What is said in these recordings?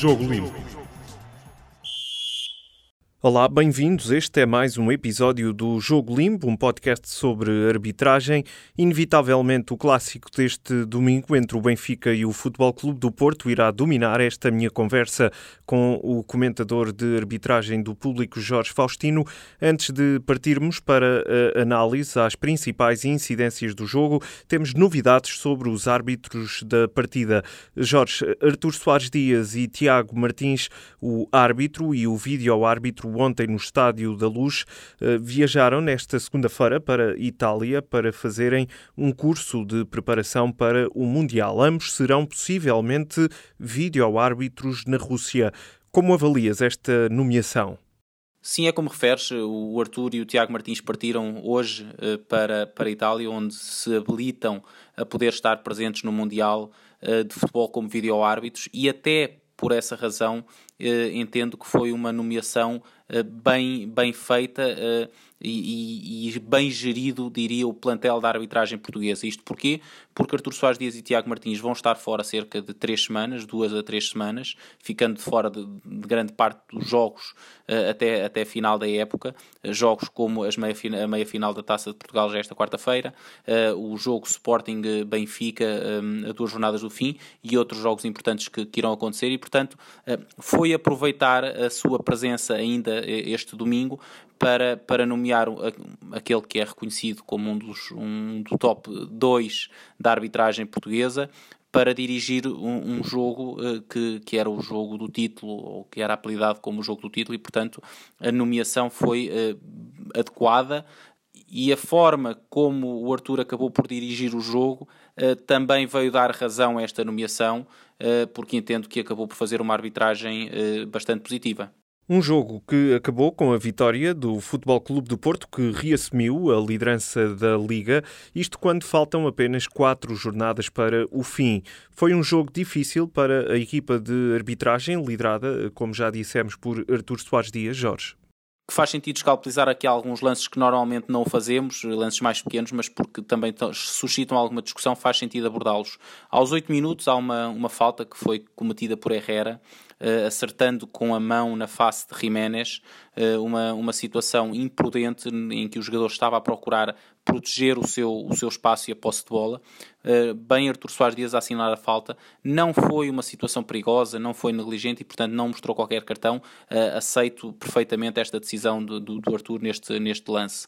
Jogo Limpo. Olá, bem-vindos. Este é mais um episódio do Jogo Limpo, um podcast sobre arbitragem. Inevitavelmente, o clássico deste domingo entre o Benfica e o Futebol Clube do Porto irá dominar esta minha conversa com o comentador de arbitragem do público Jorge Faustino. Antes de partirmos para a análise às principais incidências do jogo, temos novidades sobre os árbitros da partida. Jorge, Artur Soares Dias e Tiago Martins, o árbitro e o vídeo-árbitro ontem no Estádio da Luz, eh, viajaram nesta segunda-feira para Itália para fazerem um curso de preparação para o Mundial. Ambos serão possivelmente vídeo-árbitros na Rússia. Como avalias esta nomeação? Sim, é como referes, o Arthur e o Tiago Martins partiram hoje eh, para, para a Itália, onde se habilitam a poder estar presentes no Mundial eh, de Futebol como vídeo-árbitros e até por essa razão entendo que foi uma nomeação bem, bem feita eh, e, e, bem gerido, diria, o plantel da arbitragem portuguesa. Isto porquê? Porque Artur Soares Dias e Tiago Martins vão estar fora cerca de três semanas, duas a três semanas, ficando fora de, de grande parte dos jogos uh, até, até final da época. Uh, jogos como as meia, a meia final da Taça de Portugal já esta quarta-feira, uh, o jogo Sporting Benfica um, a duas jornadas do fim e outros jogos importantes que, que irão acontecer e, portanto, foi aproveitar a sua presença ainda este domingo para, para nomear aquele que é reconhecido como um dos um do top 2 da arbitragem portuguesa para dirigir um, um jogo uh, que, que era o jogo do título, ou que era apelidado como o jogo do título, e portanto a nomeação foi uh, adequada e a forma como o Arthur acabou por dirigir o jogo uh, também veio dar razão a esta nomeação, porque entendo que acabou por fazer uma arbitragem bastante positiva. Um jogo que acabou com a vitória do Futebol Clube do Porto, que reassumiu a liderança da Liga, isto quando faltam apenas quatro jornadas para o fim. Foi um jogo difícil para a equipa de arbitragem, liderada, como já dissemos, por Artur Soares Dias Jorge que faz sentido escalpelizar aqui alguns lances que normalmente não fazemos, lances mais pequenos, mas porque também suscitam alguma discussão, faz sentido abordá-los. Aos 8 minutos há uma, uma falta que foi cometida por Herrera, uh, acertando com a mão na face de Jiménez, uh, uma, uma situação imprudente em que o jogador estava a procurar proteger o seu, o seu espaço e a posse de bola. Uh, bem Artur Soares Dias a assinar a falta. Não foi uma situação perigosa, não foi negligente e, portanto, não mostrou qualquer cartão. aceito perfeitamente esta decisão do, do, do Artur neste, neste lance.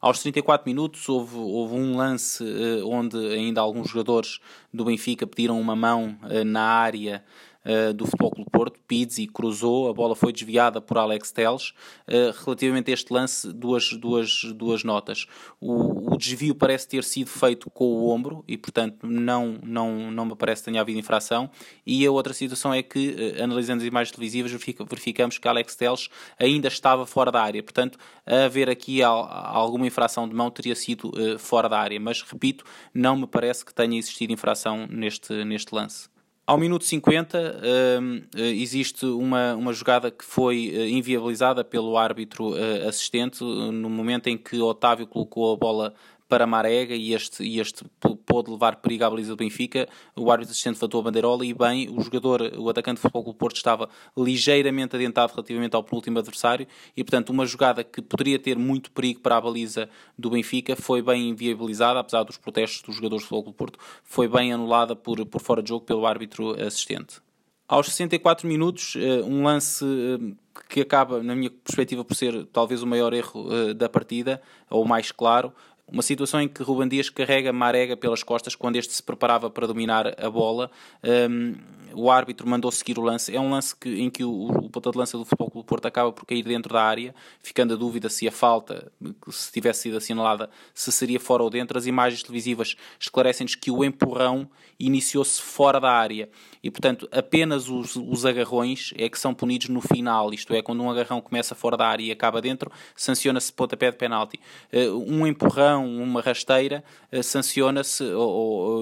Aos 34 minutos houve, houve um lance uh, onde ainda alguns jogadores do Benfica pediram uma mão na área uh, do Futebol Clube Porto, Pizzi cruzou, a bola foi desviada por Alex Teles. Uh, relativamente a este lance, duas, duas, duas notas. O, o, desvio parece ter sido feito com o ombro e, portanto, não, não, não me parece que tenha havido infração. E a outra situação é que, uh, analisando as imagens televisivas, verificamos que Alex Teles ainda estava fora da área. Portanto, haver aqui alguma infração de mão teria sido fora da área. Mas, repito, não me parece que tenha existido infração neste, neste lance. Ao minuto 50 uh, existe uma, uma jogada que foi uh, inviabilizada pelo árbitro uh, assistente no momento em que Otávio colocou a bola para Marega e este, e este pôde levar perigo à baliza do Benfica. O árbitro assistente levantou a bandeirola e bem, o jogador, o atacante do Futebol Clube Porto estava ligeiramente adiantado relativamente ao penúltimo adversário e, portanto, uma jogada que poderia ter muito perigo para a baliza do Benfica foi bem inviabilizada, apesar dos protestos dos jogadores do Futebol Clube Porto, foi bem anulada por, por fora de jogo pelo árbitro assistente. Aos 64 minutos, eh, um lance eh, que acaba, na minha perspectiva, por ser talvez o maior erro eh, da partida, ou mais claro, uma situação em que Ruban Dias carrega Marega pelas costas quando este se preparava para dominar a bola. Um, o árbitro mandou seguir o lance. É um lance que, em que o, o ponta de lança do Futebol Clube Porto acaba por cair dentro da área, ficando a dúvida se a falta, se tivesse sido assinalada, se seria fora ou dentro. As imagens televisivas esclarecem-nos que o empurrão iniciou-se fora da área e, portanto, apenas os, os agarrões é que são punidos no final. Isto é, quando um agarrão começa fora da área e acaba dentro, sanciona-se pontapé de penalti. Uh, um empurrão, uma rasteira, uh, sanciona-se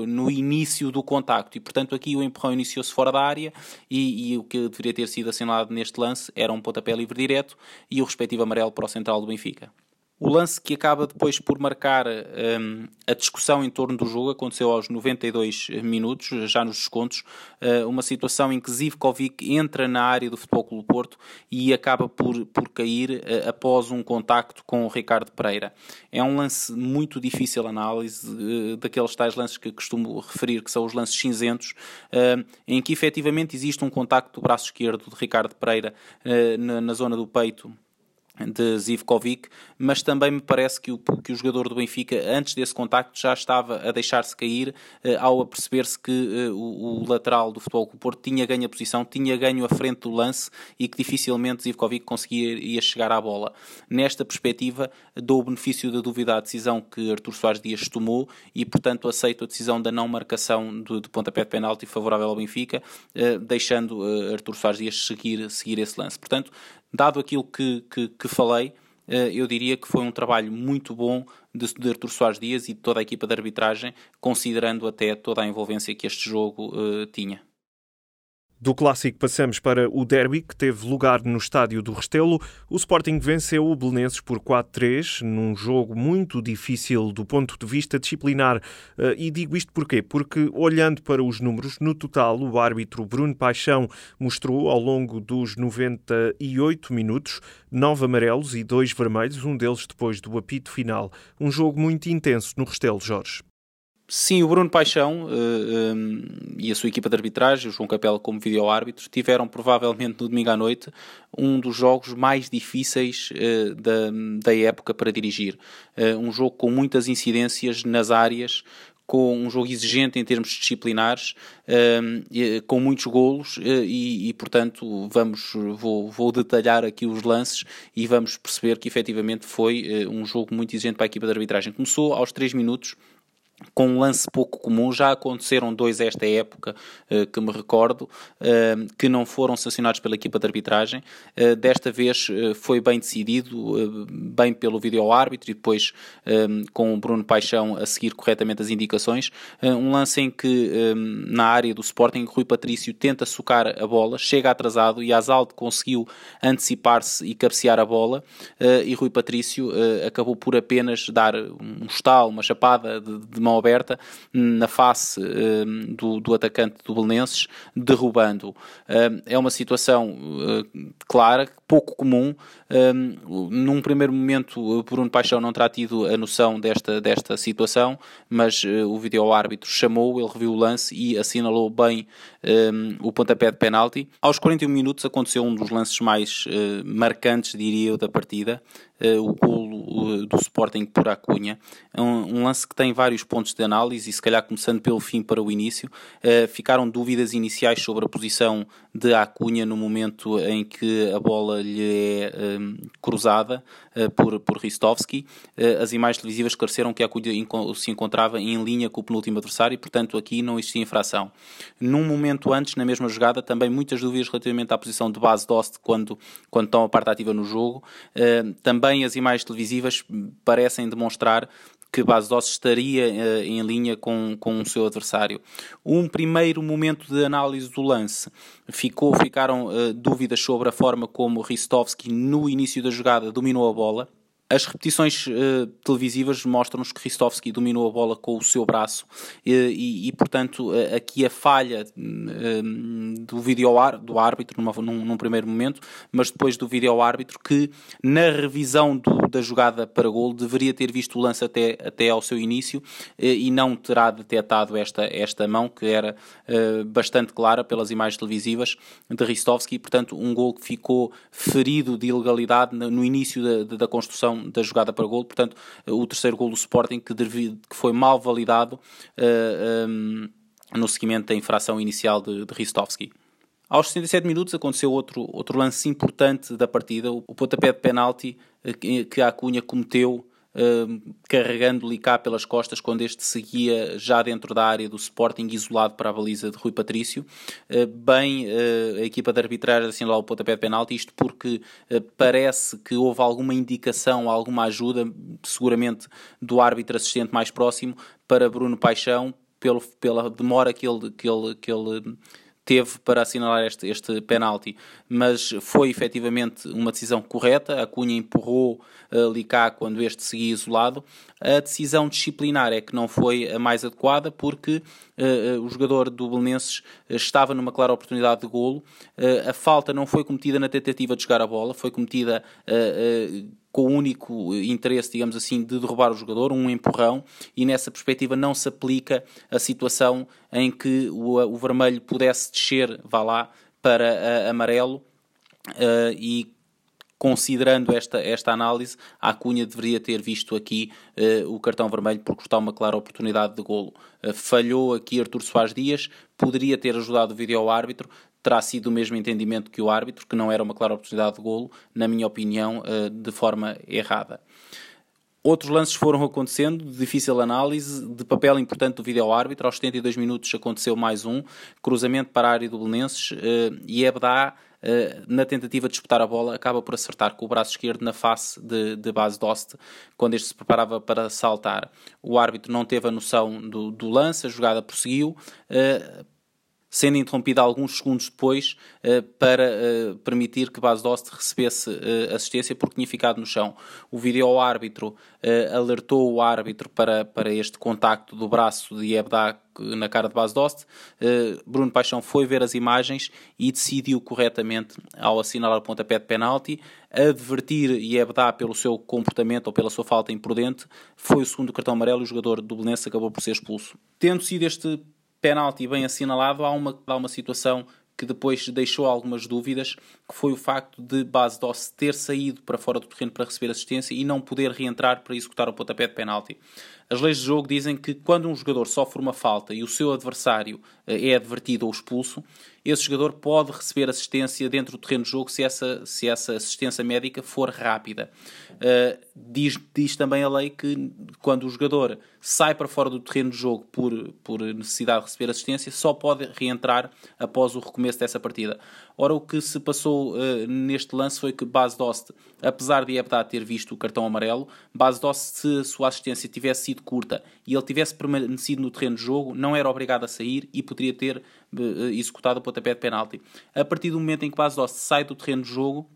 no início do contacto e, portanto, aqui o empurrão iniciou-se fora da área e, e, o que deveria ter sido assinalado neste lance era um pontapé livre direto e o respectivo amarelo para o central do Benfica. O lance que acaba depois por marcar um, a discussão em torno do jogo aconteceu aos 92 minutos, já nos descontos, uh, uma situação em que Zivkovic entra na área do Futebol Clube Porto e acaba por, por cair uh, após um contacto com o Ricardo Pereira. É um lance muito difícil de análise, uh, daqueles tais lances que costumo referir, que são os lances cinzentos, em que efetivamente existe um contacto do braço esquerdo de Ricardo Pereira na, na zona do peito de Zivkovic, mas também me parece que o, que o jogador do Benfica, antes desse contacto, já estava a deixar-se cair eh, ao perceber-se que eh, o, o, lateral do Futebol Clube Porto tinha ganho a posição, tinha ganho a frente do lance e que dificilmente Zivkovic conseguia chegar à bola. Nesta perspectiva, dou o benefício da dúvida à decisão que Artur Soares Dias tomou e, portanto, aceito a decisão da não marcação de pontapé de penalti favorável ao Benfica, eh, deixando eh, Artur Soares Dias seguir, seguir esse lance. Portanto, dado aquilo que, que, que falei, eh, eu diria que foi um trabalho muito bom de, de Artur Soares Dias e de toda a equipa de arbitragem, considerando até toda a envolvência que este jogo uh, tinha. Do clássico passamos para o derby, que teve lugar no estádio do Restelo. O Sporting venceu o Belenenses por 4-3, num jogo muito difícil do ponto de vista disciplinar. Eh, e digo isto porquê? Porque, olhando para os números, no total, o árbitro Bruno Paixão mostrou, ao longo dos 98 minutos, nove amarelos e dois vermelhos, um deles depois do apito final. Um jogo muito intenso no Restelo, Jorge. Sim, o Bruno Paixão uh, eh, um, eh, e a sua equipa de arbitragem, o João Capela como vídeo-árbitro, tiveram provavelmente no domingo à noite um dos jogos mais difíceis uh, da, da época para dirigir. Uh, um jogo com muitas incidências nas áreas, com um jogo exigente em termos disciplinares, com muitos golos e, e, portanto, vamos, vou, vou, detalhar aqui os lances e vamos perceber que efetivamente foi um jogo muito exigente para a equipa de arbitragem. Começou aos 3 minutos com um lance pouco comum. Já aconteceram dois esta época uh, que me recordo, uh, que não foram sancionados pela equipa de arbitragem. Uh, desta vez foi bem decidido, bem pelo vídeo-árbitro e depois com o Bruno Paixão a seguir corretamente as indicações. um lance em que na área do Sporting Rui Patrício tenta socar a bola, chega atrasado e Azalde conseguiu antecipar-se e cabecear a bola e Rui Patrício acabou por apenas dar um estalo, uma chapada de, de mão aberta na face uh, do, do, atacante do Belenenses, derrubando. Uh, é uma situação uh, clara, pouco comum. num primeiro momento, Bruno Paixão não terá tido a noção desta, desta situação, mas o vídeo-árbitro chamou, ele reviu o lance e assinalou bem o pontapé de penalti. Aos 41 minutos aconteceu um dos lances mais marcantes, diria eu, da partida. O golo do Sporting por Acunha. É um, um lance que tem vários pontos de análise e se calhar começando pelo fim para o início, uh, ficaram dúvidas iniciais sobre a posição de Acunha no momento em que a bola lhe é um, cruzada por, por Ristovski. As imagens televisivas esclareceram que Acunha se encontrava em linha com o penúltimo adversário e, portanto, aqui não existia infração. Num momento antes, na mesma jogada, também muitas dúvidas relativamente à posição de base Dost quando, quando estão a parte ativa no jogo. também as imagens televisivas parecem demonstrar que Base Doce estaria uh, em linha com, com o seu adversário. Um primeiro momento de análise do lance ficou, ficaram uh, dúvidas sobre a forma como Ristovski no início da jogada dominou a bola as repetições uh, televisivas mostram-nos que Ristovski dominou a bola com o seu braço uh, e, e, portanto, uh, aqui a falha do vídeo do árbitro numa, num, num, primeiro momento, mas depois do vídeo árbitro que na revisão do, da jogada para gol deveria ter visto o lance até, até ao seu início e não terá detectado esta, esta mão que era bastante clara pelas imagens televisivas de Ristovski, portanto um gol que ficou ferido de ilegalidade no, no início da, da construção da jogada para gol, portanto, o terceiro gol do Sporting que, que foi mal validado uh, eh, um, ehm, no seguimento da infração inicial de, de Ristovski. Aos 67 minutos aconteceu outro, outro lance importante da partida, o, pontapé de penalti eh, que, que a Acunha cometeu carregando-lhe cá pelas costas quando este seguia já dentro da área do Sporting, isolado para a baliza de Rui Patrício. Uh, bem, uh, a equipa de arbitragem assinalou o pontapé de penalti, isto porque uh, parece que houve alguma indicação, alguma ajuda, seguramente do árbitro assistente mais próximo, para Bruno Paixão, pelo, pela demora que ele, que ele, que ele teve para assinalar este, este penalti, mas foi efetivamente uma decisão correta. A Cunha empurrou uh, Licá quando este seguia isolado. A decisão disciplinar é que não foi a mais adequada porque uh, o jogador do Belenenses estava numa clara oportunidade de golo. a falta não foi cometida na tentativa de jogar a bola, foi cometida com o único interesse, digamos assim, de derrubar o jogador, um empurrão, e nessa perspectiva não se aplica a situação em que o, o vermelho pudesse descer, vá lá, para amarelo, uh, e considerando esta, esta análise, a Cunha deveria ter visto aqui uh, o cartão vermelho porque está uma clara oportunidade de golo. Uh, falhou aqui Artur Soares Dias, poderia ter ajudado o vídeo árbitro, terá sido o mesmo entendimento que o árbitro, que não era uma clara oportunidade de golo, na minha opinião, eh, de forma errada. Outros lances foram acontecendo, de difícil análise, de papel importante do vídeo árbitro. Aos 72 minutos aconteceu mais um, cruzamento para a área do Belenenses eh, e Ebdá, eh, na tentativa de disputar a bola, acaba por acertar com o braço esquerdo na face de, de base Dost, quando este se preparava para saltar. O árbitro não teve a noção do, do lance, a jogada prosseguiu sendo interrompida alguns segundos depois uh, para uh, permitir que Bas Dost recebesse uh, assistência porque tinha ficado no chão. O vídeo árbitro alertou o árbitro para, para este contacto do braço de Ebda na cara de Bas Dost. Bruno Paixão foi ver as imagens e decidiu corretamente, ao assinalar o pontapé de penalti, advertir Ebda pelo seu comportamento ou pela sua falta imprudente. Foi o segundo cartão amarelo e o jogador do Belenense acabou por ser expulso. Tendo sido este penalti bem assinalado, há uma, há uma situação que depois deixou algumas dúvidas, que foi o facto de Base Doss ter saído para fora do terreno para receber assistência e não poder reentrar para executar o pontapé de penalti. As leis de jogo dizem que quando um jogador sofre uma falta e o seu adversário eh, é advertido ou expulso, esse jogador pode receber assistência dentro do terreno de jogo se essa, se essa assistência médica for rápida. Uh, diz, diz também a lei que quando o jogador sai para fora do terreno de jogo por, por necessidade de receber assistência, só pode reentrar após o recomeço dessa partida. Ora, o que se passou uh, neste lance foi que Bas Dost, apesar de Ebda ter visto o cartão amarelo, Bas Dost, se a sua assistência tivesse sido curta e ele tivesse permanecido no terreno de jogo, não era obrigado a sair e poderia ter uh, executado o pontapé de penalti. A partir do momento em que Bas Dost sai do terreno de jogo,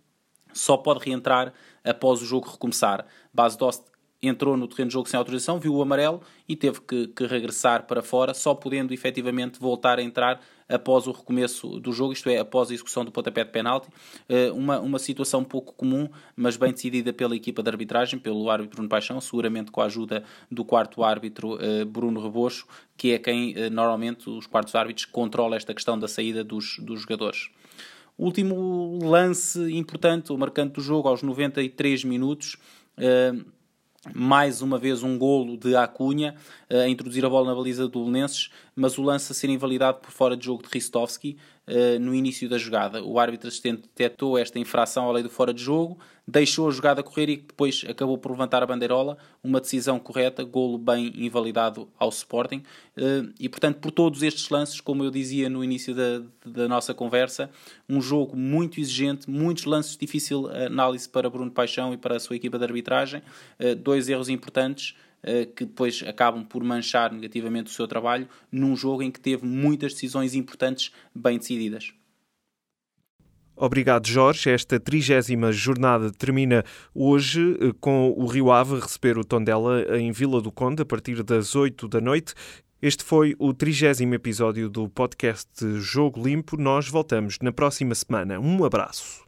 só pode reentrar após o jogo recomeçar. Bas Dost entrou no terreno de jogo sem autorização, viu o amarelo e teve que, que, regressar para fora, só podendo efetivamente voltar a entrar após o recomeço do jogo, isto é, após a execução do pontapé de penalti. Eh, uma, uma situação pouco comum, mas bem decidida pela equipa de arbitragem, pelo árbitro Bruno Paixão, seguramente com a ajuda do quarto árbitro eh, Bruno Rebocho, que é quem eh, normalmente os quartos árbitros controla esta questão da saída dos, dos jogadores. Último lance importante, o marcante do jogo, aos 93 minutos mais uma vez um golo de Acunha eh, a introduzir a bola na baliza do Belenenses, mas o lance a ser invalidado por fora de jogo de Ristovski no início da jogada. O árbitro assistente detectou esta infração à lei do fora de jogo, deixou a jogada correr e depois acabou por levantar a bandeirola. Uma decisão correta, golo bem invalidado ao Sporting. Uh, e, portanto, por todos estes lances, como eu dizia no início da, da nossa conversa, um jogo muito exigente, muitos lances de difícil análise para Bruno Paixão e para a sua equipa de arbitragem, dois erros importantes. Eh, que depois acabam por manchar negativamente o seu trabalho num jogo em que teve muitas decisões importantes bem decididas. Obrigado, Jorge. Esta trigésima jornada termina hoje eh, com o Rio Ave receber o Tondela em Vila do Conde a partir das 8 da noite. Este foi o trigésimo episódio do podcast Jogo Limpo. Nós voltamos na próxima semana. Um abraço.